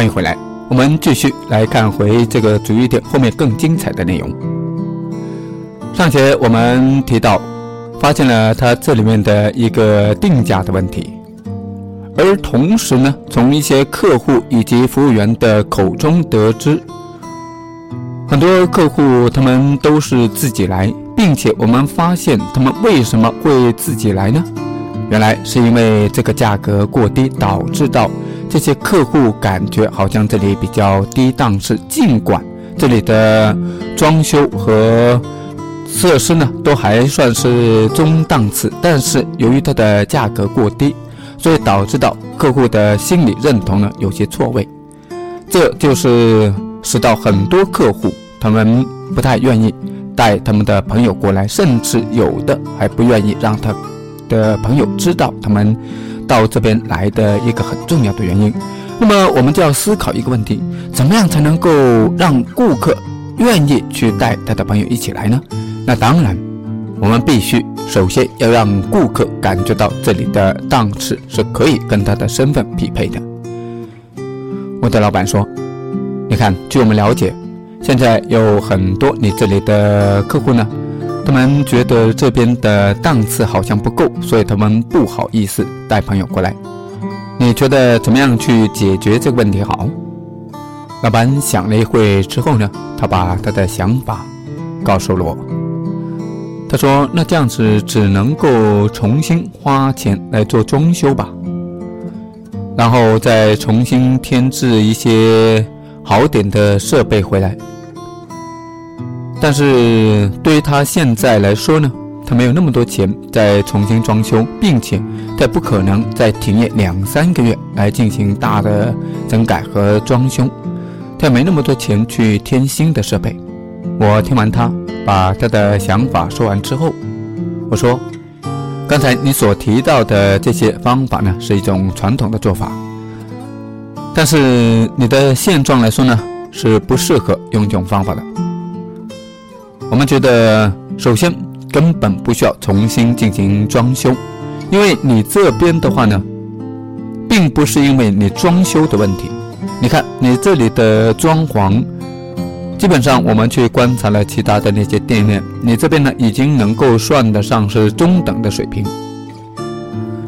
欢迎回来，我们继续来看回这个主意点后面更精彩的内容。上节我们提到，发现了它这里面的一个定价的问题，而同时呢，从一些客户以及服务员的口中得知，很多客户他们都是自己来，并且我们发现他们为什么会自己来呢？原来是因为这个价格过低，导致到这些客户感觉好像这里比较低档次。尽管这里的装修和设施呢都还算是中档次，但是由于它的价格过低，所以导致到客户的心理认同呢有些错位。这就是使到很多客户他们不太愿意带他们的朋友过来，甚至有的还不愿意让他。的朋友知道他们到这边来的一个很重要的原因，那么我们就要思考一个问题：怎么样才能够让顾客愿意去带他的朋友一起来呢？那当然，我们必须首先要让顾客感觉到这里的档次是可以跟他的身份匹配的。我的老板说：“你看，据我们了解，现在有很多你这里的客户呢。”他们觉得这边的档次好像不够，所以他们不好意思带朋友过来。你觉得怎么样去解决这个问题好？老板想了一会之后呢，他把他的想法告诉了我。他说：“那这样子只能够重新花钱来做装修吧，然后再重新添置一些好点的设备回来。”但是对于他现在来说呢，他没有那么多钱再重新装修，并且他不可能再停业两三个月来进行大的整改和装修，他也没那么多钱去添新的设备。我听完他把他的想法说完之后，我说：“刚才你所提到的这些方法呢，是一种传统的做法，但是你的现状来说呢，是不适合用这种方法的。”我们觉得，首先根本不需要重新进行装修，因为你这边的话呢，并不是因为你装修的问题。你看，你这里的装潢，基本上我们去观察了其他的那些店面，你这边呢已经能够算得上是中等的水平。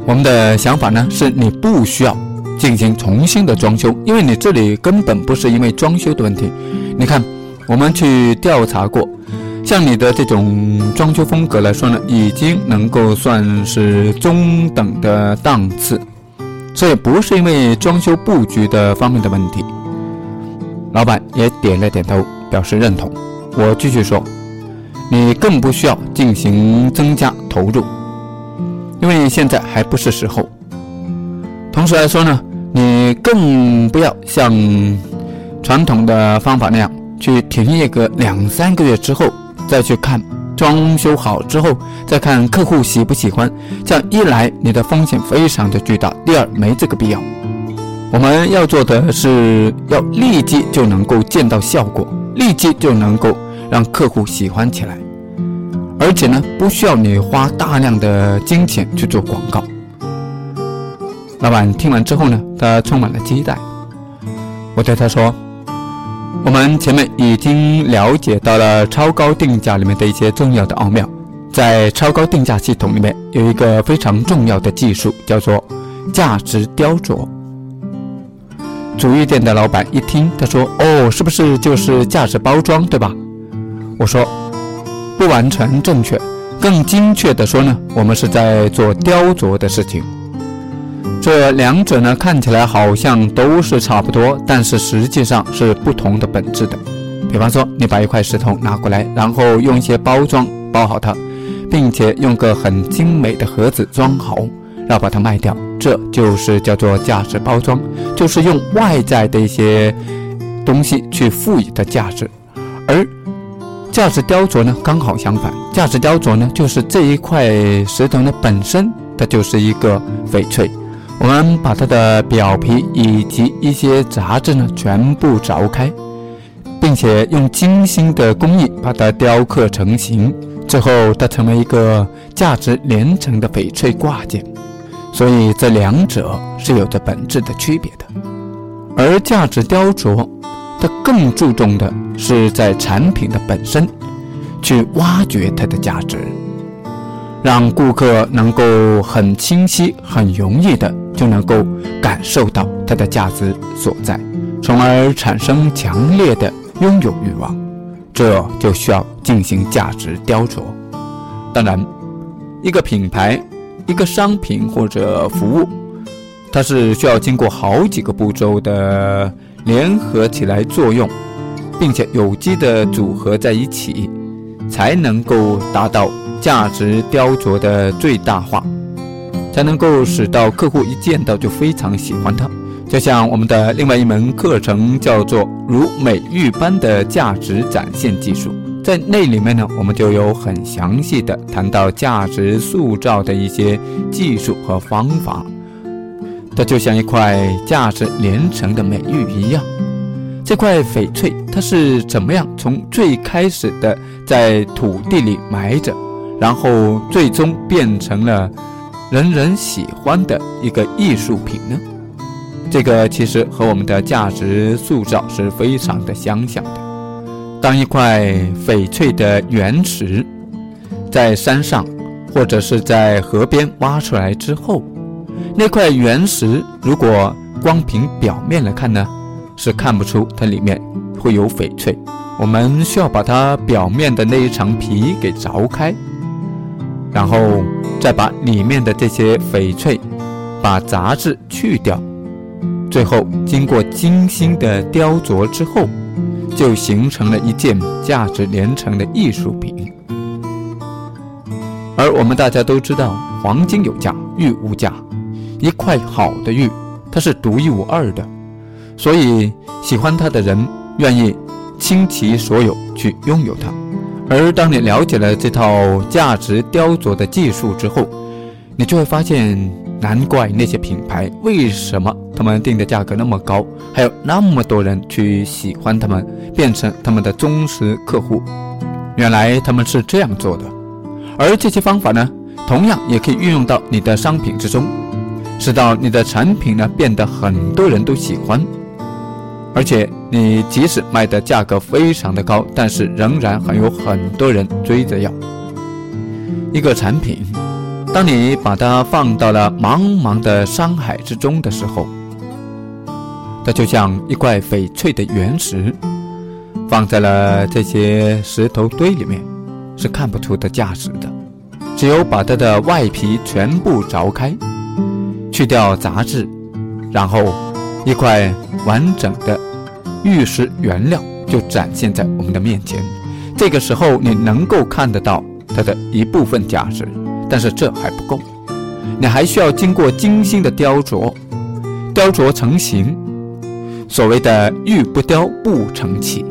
我们的想法呢，是你不需要进行重新的装修，因为你这里根本不是因为装修的问题。你看，我们去调查过。像你的这种装修风格来说呢，已经能够算是中等的档次，所以不是因为装修布局的方面的问题。老板也点了点头，表示认同。我继续说，你更不需要进行增加投入，因为现在还不是时候。同时来说呢，你更不要像传统的方法那样去停业个两三个月之后。再去看装修好之后，再看客户喜不喜欢，这样一来你的风险非常的巨大，第二没这个必要。我们要做的是要立即就能够见到效果，立即就能够让客户喜欢起来，而且呢不需要你花大量的金钱去做广告。老板听完之后呢，他充满了期待。我对他说。我们前面已经了解到了超高定价里面的一些重要的奥妙，在超高定价系统里面有一个非常重要的技术，叫做价值雕琢。主意店的老板一听，他说：“哦，是不是就是价值包装，对吧？”我说：“不完全正确，更精确的说呢，我们是在做雕琢的事情。”这两者呢，看起来好像都是差不多，但是实际上是不同的本质的。比方说，你把一块石头拿过来，然后用一些包装包好它，并且用个很精美的盒子装好，然后把它卖掉，这就是叫做价值包装，就是用外在的一些东西去赋予它价值。而价值雕琢呢，刚好相反，价值雕琢呢，就是这一块石头呢本身它就是一个翡翠。我们把它的表皮以及一些杂质呢全部凿开，并且用精心的工艺把它雕刻成型，最后它成为一个价值连城的翡翠挂件。所以这两者是有着本质的区别的。而价值雕琢，它更注重的是在产品的本身，去挖掘它的价值，让顾客能够很清晰、很容易的就能够感受到它的价值所在，从而产生强烈的拥有欲望。这就需要进行价值雕琢。当然，一个品牌、一个商品或者服务。它是需要经过好几个步骤的联合起来作用，并且有机的组合在一起，才能够达到价值雕琢的最大化，才能够使到客户一见到就非常喜欢它。就像我们的另外一门课程叫做“如美玉般的价值展现技术”，在那里面呢，我们就有很详细的谈到价值塑造的一些技术和方法。它就像一块价值连城的美玉一样，这块翡翠它是怎么样从最开始的在土地里埋着，然后最终变成了人人喜欢的一个艺术品呢？这个其实和我们的价值塑造是非常的相像的。当一块翡翠的原石在山上或者是在河边挖出来之后，那块原石，如果光凭表面来看呢，是看不出它里面会有翡翠。我们需要把它表面的那一层皮给凿开，然后再把里面的这些翡翠，把杂质去掉，最后经过精心的雕琢之后，就形成了一件价值连城的艺术品。而我们大家都知道，黄金有价，玉无价。一块好的玉，它是独一无二的，所以喜欢它的人愿意倾其所有去拥有它。而当你了解了这套价值雕琢的技术之后，你就会发现，难怪那些品牌为什么他们定的价格那么高，还有那么多人去喜欢他们，变成他们的忠实客户。原来他们是这样做的，而这些方法呢，同样也可以运用到你的商品之中。使到你的产品呢变得很多人都喜欢，而且你即使卖的价格非常的高，但是仍然还有很多人追着要。一个产品，当你把它放到了茫茫的山海之中的时候，它就像一块翡翠的原石，放在了这些石头堆里面，是看不出的价值的。只有把它的外皮全部凿开。去掉杂质，然后一块完整的玉石原料就展现在我们的面前。这个时候，你能够看得到它的一部分价值，但是这还不够，你还需要经过精心的雕琢，雕琢成型。所谓的“玉不雕，不成器”，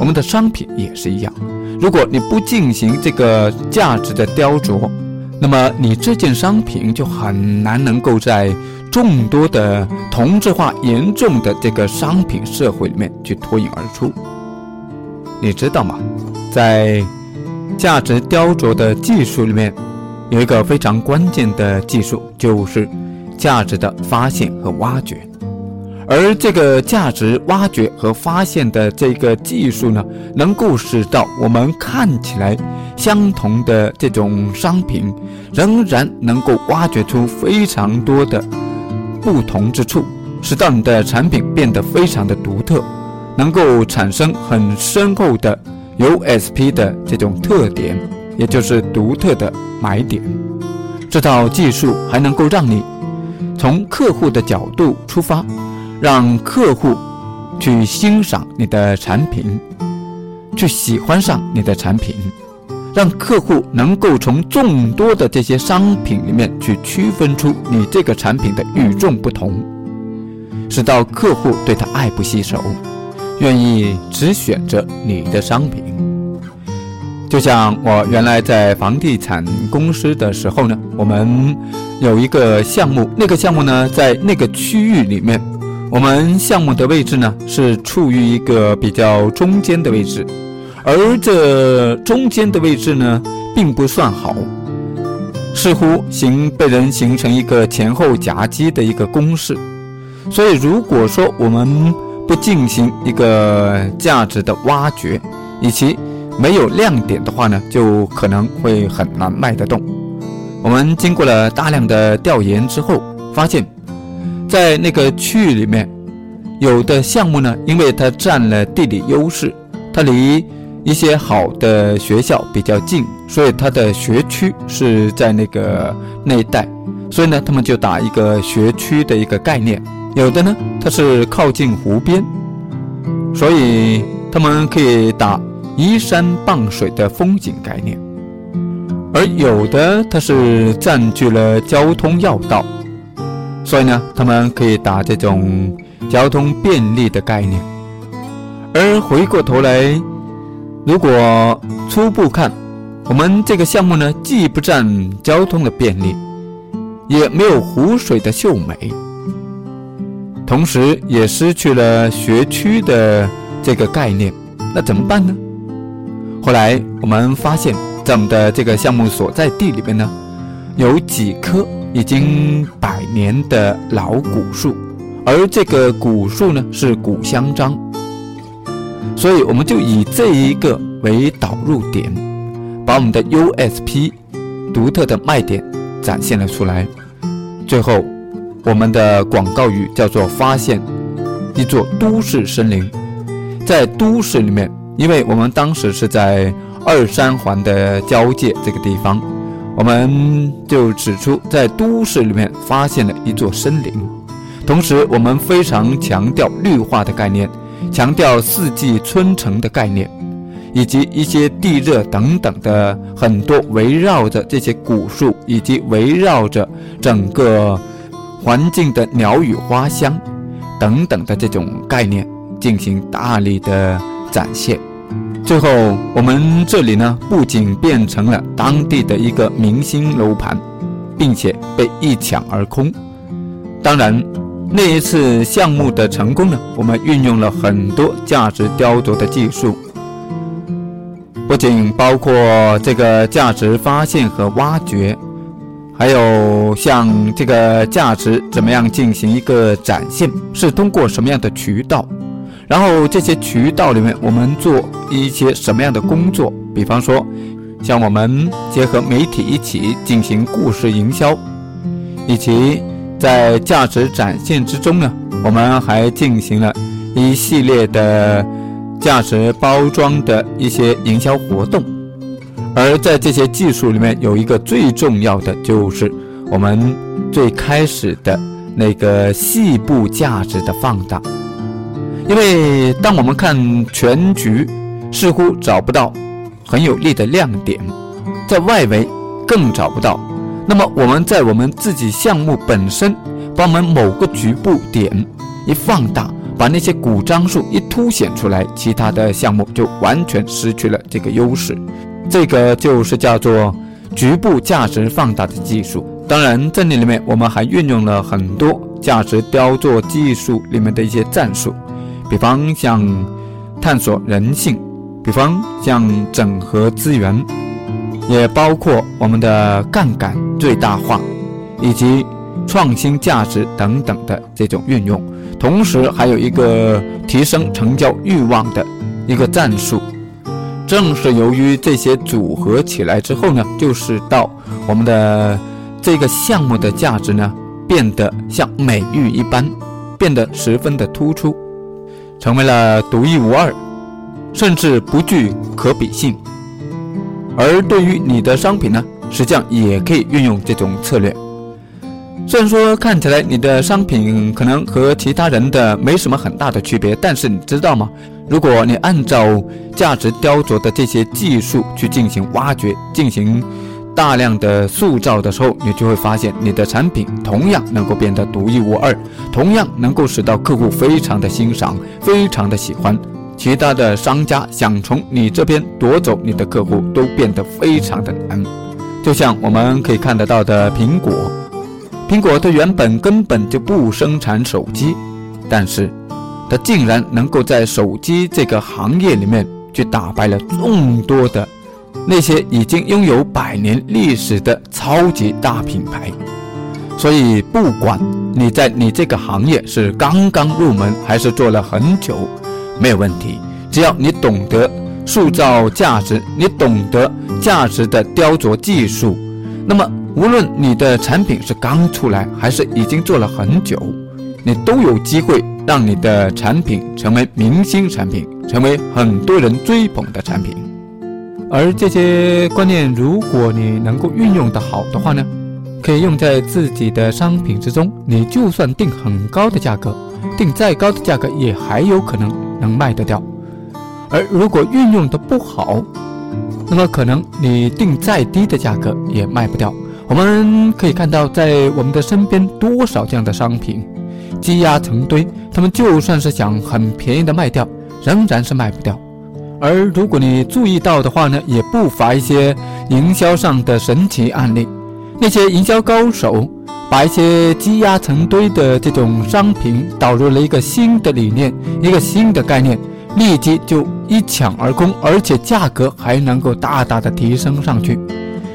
我们的商品也是一样。如果你不进行这个价值的雕琢，那么你这件商品就很难能够在众多的同质化严重的这个商品社会里面去脱颖而出。你知道吗？在价值雕琢的技术里面，有一个非常关键的技术，就是价值的发现和挖掘。而这个价值挖掘和发现的这个技术呢，能够使到我们看起来相同的这种商品，仍然能够挖掘出非常多的不同之处，使到你的产品变得非常的独特，能够产生很深厚的 USP 的这种特点，也就是独特的买点。这套技术还能够让你从客户的角度出发。让客户去欣赏你的产品，去喜欢上你的产品，让客户能够从众多的这些商品里面去区分出你这个产品的与众不同，使到客户对他爱不释手，愿意只选择你的商品。就像我原来在房地产公司的时候呢，我们有一个项目，那个项目呢在那个区域里面。我们项目的位置呢，是处于一个比较中间的位置，而这中间的位置呢，并不算好，似乎形被人形成一个前后夹击的一个攻势，所以如果说我们不进行一个价值的挖掘，以及没有亮点的话呢，就可能会很难卖得动。我们经过了大量的调研之后，发现，在那个区域里面，有的项目呢，因为它占了地理优势，它离一些好的学校比较近，所以它的学区是在那个那一带，所以呢，他们就打一个学区的一个概念。有的呢，它是靠近湖边，所以他们可以打。依山傍水的风景概念，而有的它是占据了交通要道，所以呢，他们可以打这种交通便利的概念。而回过头来，如果初步看，我们这个项目呢，既不占交通的便利，也没有湖水的秀美，同时也失去了学区的这个概念，那怎么办呢？后来我们发现，在我们的这个项目所在地里边呢，有几棵已经百年的老古树，而这个古树呢是古香樟，所以我们就以这一个为导入点，把我们的 USP 独特的卖点展现了出来。最后，我们的广告语叫做“发现一座都市森林”，在都市里面。因为我们当时是在二三环的交界这个地方，我们就指出在都市里面发现了一座森林，同时我们非常强调绿化的概念，强调四季春城的概念，以及一些地热等等的很多围绕着这些古树以及围绕着整个环境的鸟语花香等等的这种概念进行大力的。展现，最后我们这里呢，不仅变成了当地的一个明星楼盘，并且被一抢而空。当然，那一次项目的成功呢，我们运用了很多价值雕琢的技术，不仅包括这个价值发现和挖掘，还有像这个价值怎么样进行一个展现，是通过什么样的渠道。然后这些渠道里面，我们做一些什么样的工作？比方说，像我们结合媒体一起进行故事营销，以及在价值展现之中呢，我们还进行了一系列的价值包装的一些营销活动。而在这些技术里面，有一个最重要的，就是我们最开始的那个细部价值的放大。因为当我们看全局，似乎找不到很有力的亮点，在外围更找不到。那么我们在我们自己项目本身，把我们某个局部点一放大，把那些古樟树一凸显出来，其他的项目就完全失去了这个优势。这个就是叫做局部价值放大的技术。当然，在那里面我们还运用了很多价值雕琢技术里面的一些战术。比方像探索人性，比方像整合资源，也包括我们的杠杆最大化，以及创新价值等等的这种运用。同时，还有一个提升成交欲望的一个战术。正是由于这些组合起来之后呢，就使到我们的这个项目的价值呢，变得像美玉一般，变得十分的突出。成为了独一无二，甚至不具可比性。而对于你的商品呢，实际上也可以运用这种策略。虽然说看起来你的商品可能和其他人的没什么很大的区别，但是你知道吗？如果你按照价值雕琢的这些技术去进行挖掘、进行。大量的塑造的时候，你就会发现你的产品同样能够变得独一无二，同样能够使到客户非常的欣赏，非常的喜欢。其他的商家想从你这边夺走你的客户，都变得非常的难。就像我们可以看得到的苹果，苹果它原本根本就不生产手机，但是它竟然能够在手机这个行业里面去打败了众多的。那些已经拥有百年历史的超级大品牌，所以不管你在你这个行业是刚刚入门还是做了很久，没有问题。只要你懂得塑造价值，你懂得价值的雕琢技术，那么无论你的产品是刚出来还是已经做了很久，你都有机会让你的产品成为明星产品，成为很多人追捧的产品。而这些观念，如果你能够运用的好的话呢，可以用在自己的商品之中。你就算定很高的价格，定再高的价格也还有可能能卖得掉。而如果运用的不好，那么可能你定再低的价格也卖不掉。我们可以看到，在我们的身边多少这样的商品，积压成堆，他们就算是想很便宜的卖掉，仍然是卖不掉。而如果你注意到的话呢，也不乏一些营销上的神奇案例。那些营销高手把一些积压成堆的这种商品导入了一个新的理念、一个新的概念，立即就一抢而空，而且价格还能够大大的提升上去。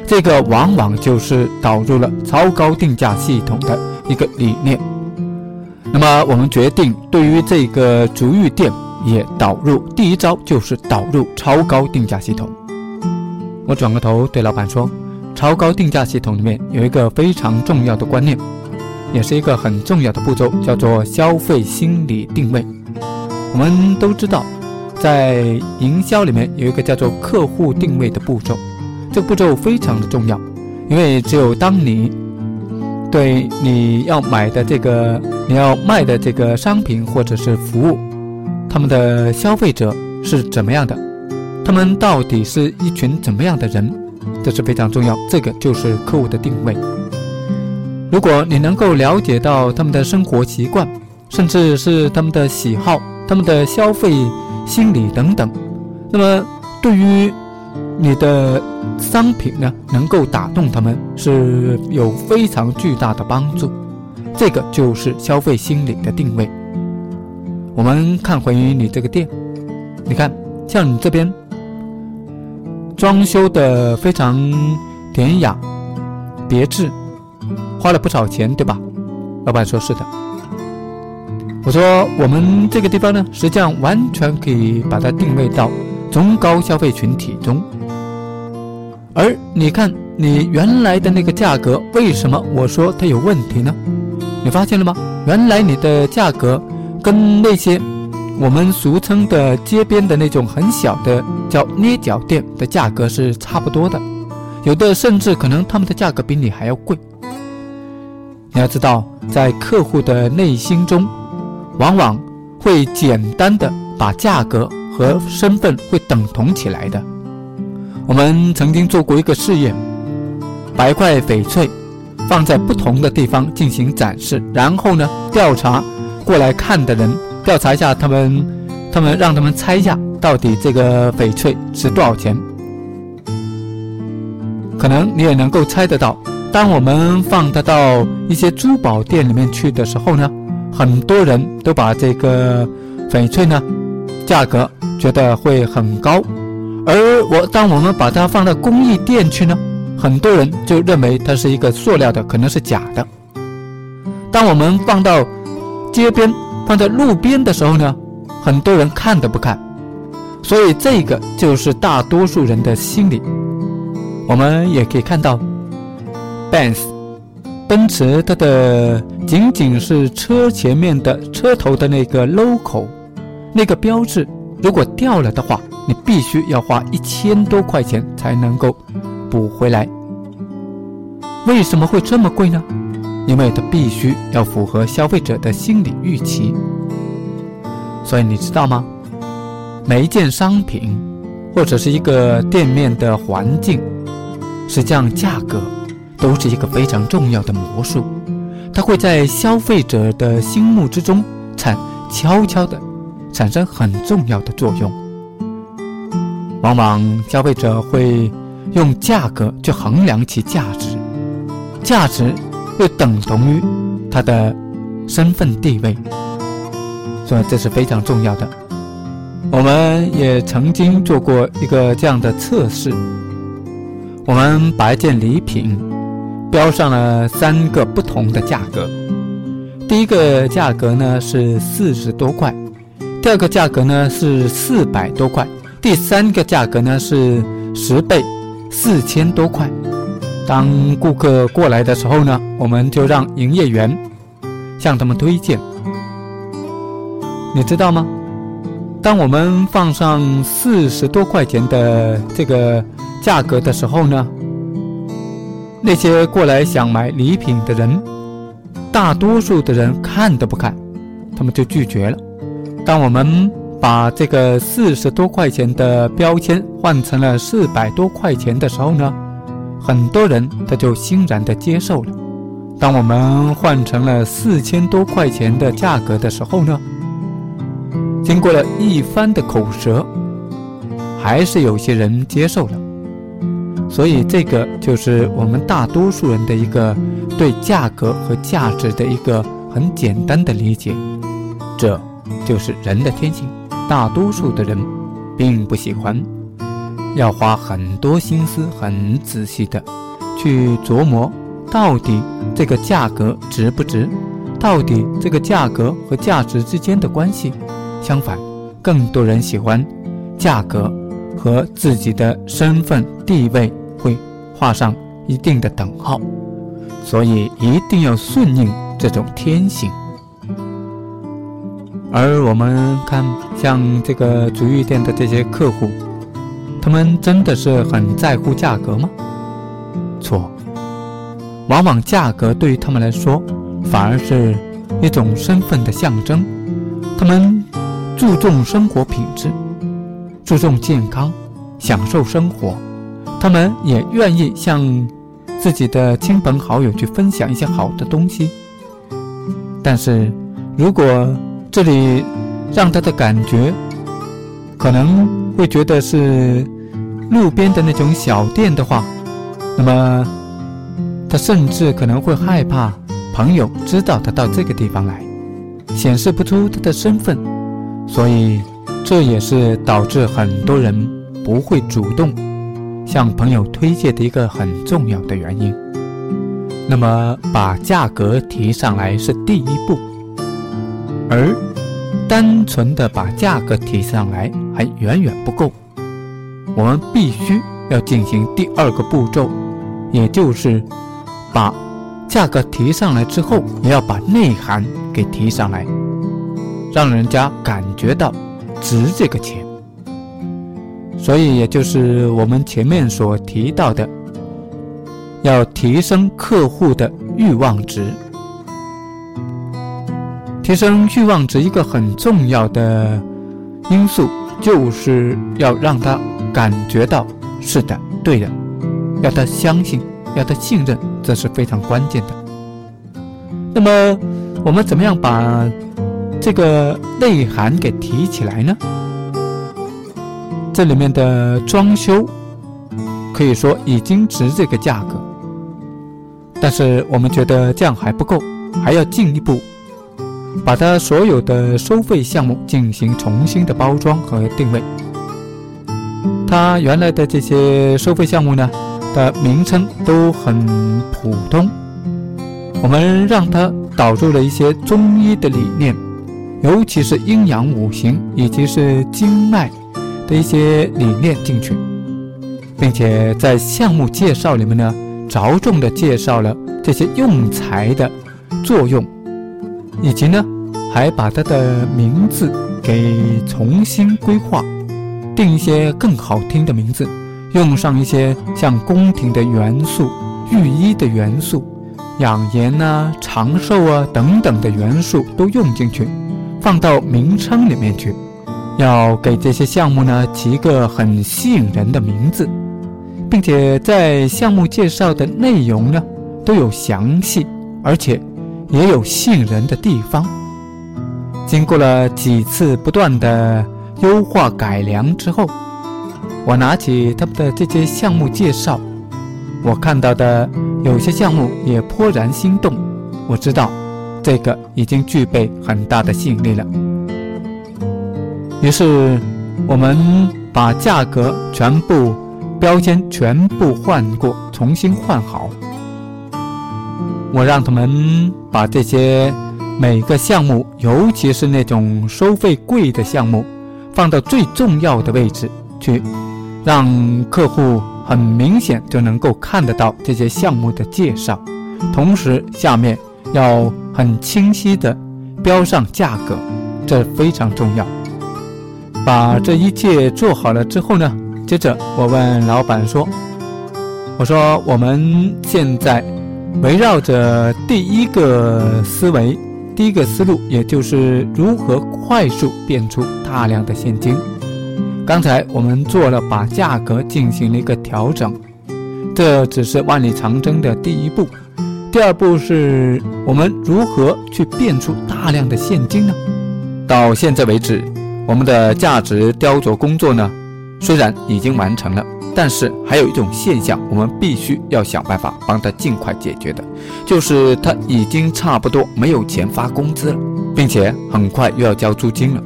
这个往往就是导入了超高定价系统的一个理念。那么我们决定对于这个足浴店。也导入第一招就是导入超高定价系统。我转过头对老板说：“超高定价系统里面有一个非常重要的观念，也是一个很重要的步骤，叫做消费心理定位。我们都知道，在营销里面有一个叫做客户定位的步骤，这个步骤非常的重要，因为只有当你对你要买的这个、你要卖的这个商品或者是服务。”他们的消费者是怎么样的？他们到底是一群怎么样的人？这是非常重要。这个就是客户的定位。如果你能够了解到他们的生活习惯，甚至是他们的喜好、他们的消费心理等等，那么对于你的商品呢，能够打动他们是有非常巨大的帮助。这个就是消费心理的定位。我们看回你这个店，你看，像你这边装修的非常典雅、别致，花了不少钱，对吧？老板说是的。我说我们这个地方呢，实际上完全可以把它定位到中高消费群体中。而你看你原来的那个价格，为什么我说它有问题呢？你发现了吗？原来你的价格。跟那些我们俗称的街边的那种很小的叫捏脚店的价格是差不多的，有的甚至可能他们的价格比你还要贵。你要知道，在客户的内心中，往往会简单的把价格和身份会等同起来的。我们曾经做过一个试验，把一块翡翠放在不同的地方进行展示，然后呢调查。过来看的人调查一下，他们，他们让他们猜一下，到底这个翡翠值多少钱？可能你也能够猜得到。当我们放它到一些珠宝店里面去的时候呢，很多人都把这个翡翠呢价格觉得会很高，而我当我们把它放到工艺店去呢，很多人就认为它是一个塑料的，可能是假的。当我们放到街边放在路边的时候呢，很多人看都不看，所以这个就是大多数人的心理。我们也可以看到，Benz，奔驰它的仅仅是车前面的车头的那个 logo，那个标志，如果掉了的话，你必须要花一千多块钱才能够补回来。为什么会这么贵呢？因为它必须要符合消费者的心理预期，所以你知道吗？每一件商品或者是一个店面的环境，实际上价格都是一个非常重要的魔术，它会在消费者的心目之中产悄悄的产生很重要的作用。往往消费者会用价格去衡量其价值，价值。又等同于他的身份地位，所以这是非常重要的。我们也曾经做过一个这样的测试：我们把一件礼品标上了三个不同的价格。第一个价格呢是四十多块，第二个价格呢是四百多块，第三个价格呢是十倍，四千多块。当顾客过来的时候呢，我们就让营业员向他们推荐。你知道吗？当我们放上四十多块钱的这个价格的时候呢，那些过来想买礼品的人，大多数的人看都不看，他们就拒绝了。当我们把这个四十多块钱的标签换成了四百多块钱的时候呢，很多人他就欣然的接受了。当我们换成了四千多块钱的价格的时候呢？经过了一番的口舌，还是有些人接受了，所以这个就是我们大多数人的一个对价格和价值的一个很简单的理解，这就是人的天性。大多数的人并不喜欢，要花很多心思、很仔细的去琢磨，到底这个价格值不值，到底这个价格和价值之间的关系。相反，更多人喜欢价格和自己的身份地位会画上一定的等号，所以一定要顺应这种天性。而我们看，像这个足浴店的这些客户，他们真的是很在乎价格吗？错，往往价格对于他们来说，反而是一种身份的象征，他们。注重生活品质，注重健康，享受生活，他们也愿意向自己的亲朋好友去分享一些好的东西。但是，如果这里让他的感觉可能会觉得是路边的那种小店的话，那么他甚至可能会害怕朋友知道他到这个地方来，显示不出他的身份。所以，这也是导致很多人不会主动向朋友推荐的一个很重要的原因。那么，把价格提上来是第一步，而单纯的把价格提上来还远远不够。我们必须要进行第二个步骤，也就是把价格提上来之后，也要把内涵给提上来。让人家感觉到值这个钱，所以也就是我们前面所提到的，要提升客户的欲望值。提升欲望值一个很重要的因素，就是要让他感觉到是的，对的，要他相信，要他信任，这是非常关键的。那么，我们怎么样把？这个内涵给提起来呢？这里面的装修可以说已经值这个价格，但是我们觉得这样还不够，还要进一步把它所有的收费项目进行重新的包装和定位。它原来的这些收费项目呢的名称都很普通，我们让它导入了一些中医的理念。尤其是阴阳五行以及是经脉的一些理念进去，并且在项目介绍里面呢，着重的介绍了这些用材的作用，以及呢，还把它的名字给重新规划，定一些更好听的名字，用上一些像宫廷的元素、御医的元素、养颜啊、长寿啊等等的元素都用进去。放到名称里面去，要给这些项目呢起一个很吸引人的名字，并且在项目介绍的内容呢都有详细，而且也有吸引人的地方。经过了几次不断的优化改良之后，我拿起他们的这些项目介绍，我看到的有些项目也颇然心动，我知道。这个已经具备很大的吸引力了。于是，我们把价格全部标签全部换过，重新换好。我让他们把这些每个项目，尤其是那种收费贵的项目，放到最重要的位置去，让客户很明显就能够看得到这些项目的介绍，同时下面要很清晰的标上价格，这非常重要。把这一切做好了之后呢，接着我问老板说：“我说我们现在围绕着第一个思维，第一个思路，也就是如何快速变出大量的现金。刚才我们做了把价格进行了一个调整，这只是万里长征的第一步。第二步是我们如何去变出大量的现金呢？到现在为止。”我们的价值雕琢工作呢，虽然已经完成了，但是还有一种现象，我们必须要想办法帮他尽快解决的，就是他已经差不多没有钱发工资了，并且很快又要交租金了，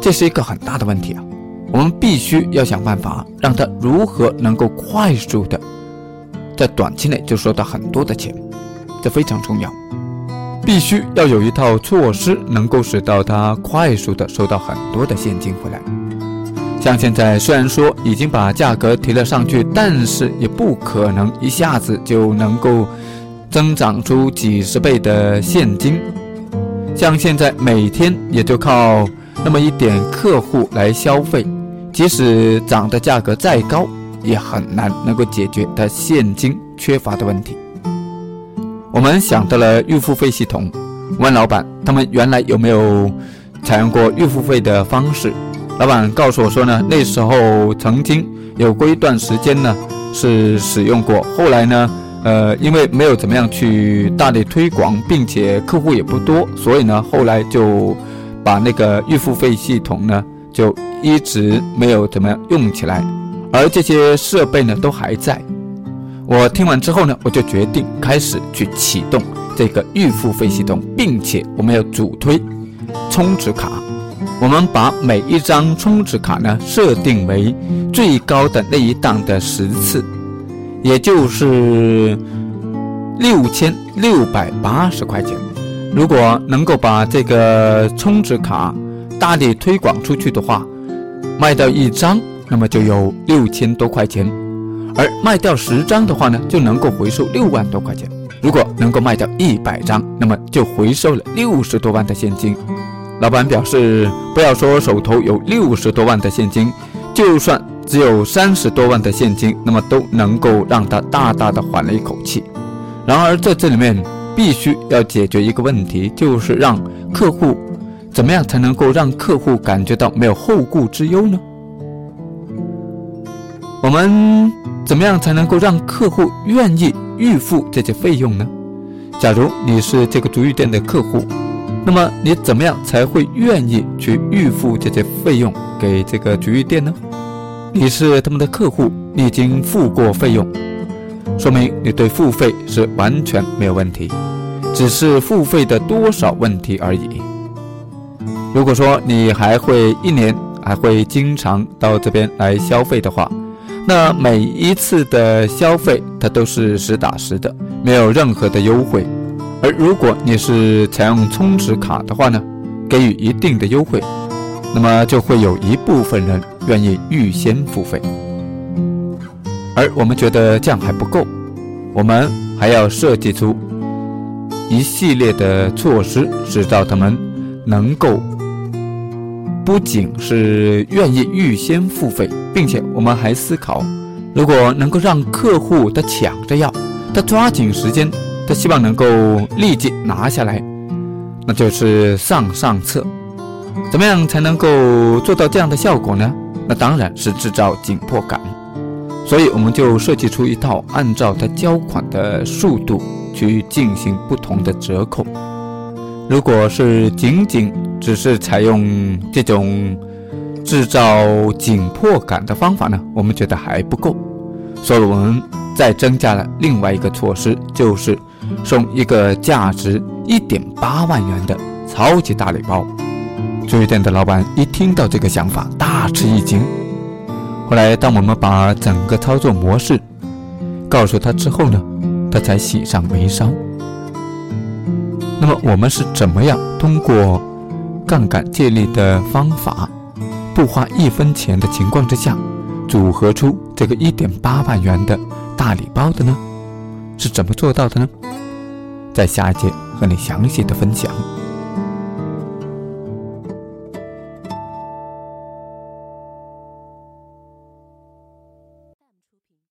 这是一个很大的问题啊！我们必须要想办法让他如何能够快速的在短期内就收到很多的钱，这非常重要。必须要有一套措施，能够使到他快速的收到很多的现金回来。像现在虽然说已经把价格提了上去，但是也不可能一下子就能够增长出几十倍的现金。像现在每天也就靠那么一点客户来消费，即使涨的价格再高，也很难能够解决他现金缺乏的问题。我们想到了预付费系统，问老板他们原来有没有采用过预付费的方式。老板告诉我说呢，那时候曾经有过一段时间呢是使用过，后来呢，呃，因为没有怎么样去大力推广，并且客户也不多，所以呢，后来就把那个预付费系统呢就一直没有怎么样用起来，而这些设备呢都还在。我听完之后呢，我就决定开始去启动这个预付费系统，并且我们要主推充值卡。我们把每一张充值卡呢设定为最高的那一档的十次，也就是六千六百八十块钱。如果能够把这个充值卡大力推广出去的话，卖掉一张，那么就有六千多块钱。而卖掉十张的话呢，就能够回收六万多块钱。如果能够卖掉一百张，那么就回收了六十多万的现金。老板表示，不要说手头有六十多万的现金，就算只有三十多万的现金，那么都能够让他大大的缓了一口气。然而在这里面必须要解决一个问题，就是让客户怎么样才能够让客户感觉到没有后顾之忧呢？我们。怎么样才能够让客户愿意预付这些费用呢？假如你是这个足浴店的客户，那么你怎么样才会愿意去预付这些费用给这个足浴店呢？你是他们的客户，你已经付过费用，说明你对付费是完全没有问题，只是付费的多少问题而已。如果说你还会一年还会经常到这边来消费的话，那每一次的消费，它都是实打实的，没有任何的优惠。而如果你是采用充值卡的话呢，给予一定的优惠，那么就会有一部分人愿意预先付费。而我们觉得这样还不够，我们还要设计出一系列的措施，使到他们能够。不仅是愿意预先付费，并且我们还思考，如果能够让客户他抢着要，他抓紧时间，他希望能够立即拿下来，那就是上上策。怎么样才能够做到这样的效果呢？那当然是制造紧迫感。所以我们就设计出一套按照他交款的速度去进行不同的折扣。如果是仅仅只是采用这种制造紧迫感的方法呢，我们觉得还不够，所以我们再增加了另外一个措施，就是送一个价值一点八万元的超级大礼包。足浴店的老板一听到这个想法，大吃一惊。后来，当我们把整个操作模式告诉他之后呢，他才喜上眉梢。那么我们是怎么样通过杠杆借力的方法，不花一分钱的情况之下，组合出这个一点八万元的大礼包的呢？是怎么做到的呢？在下一节和你详细的分享。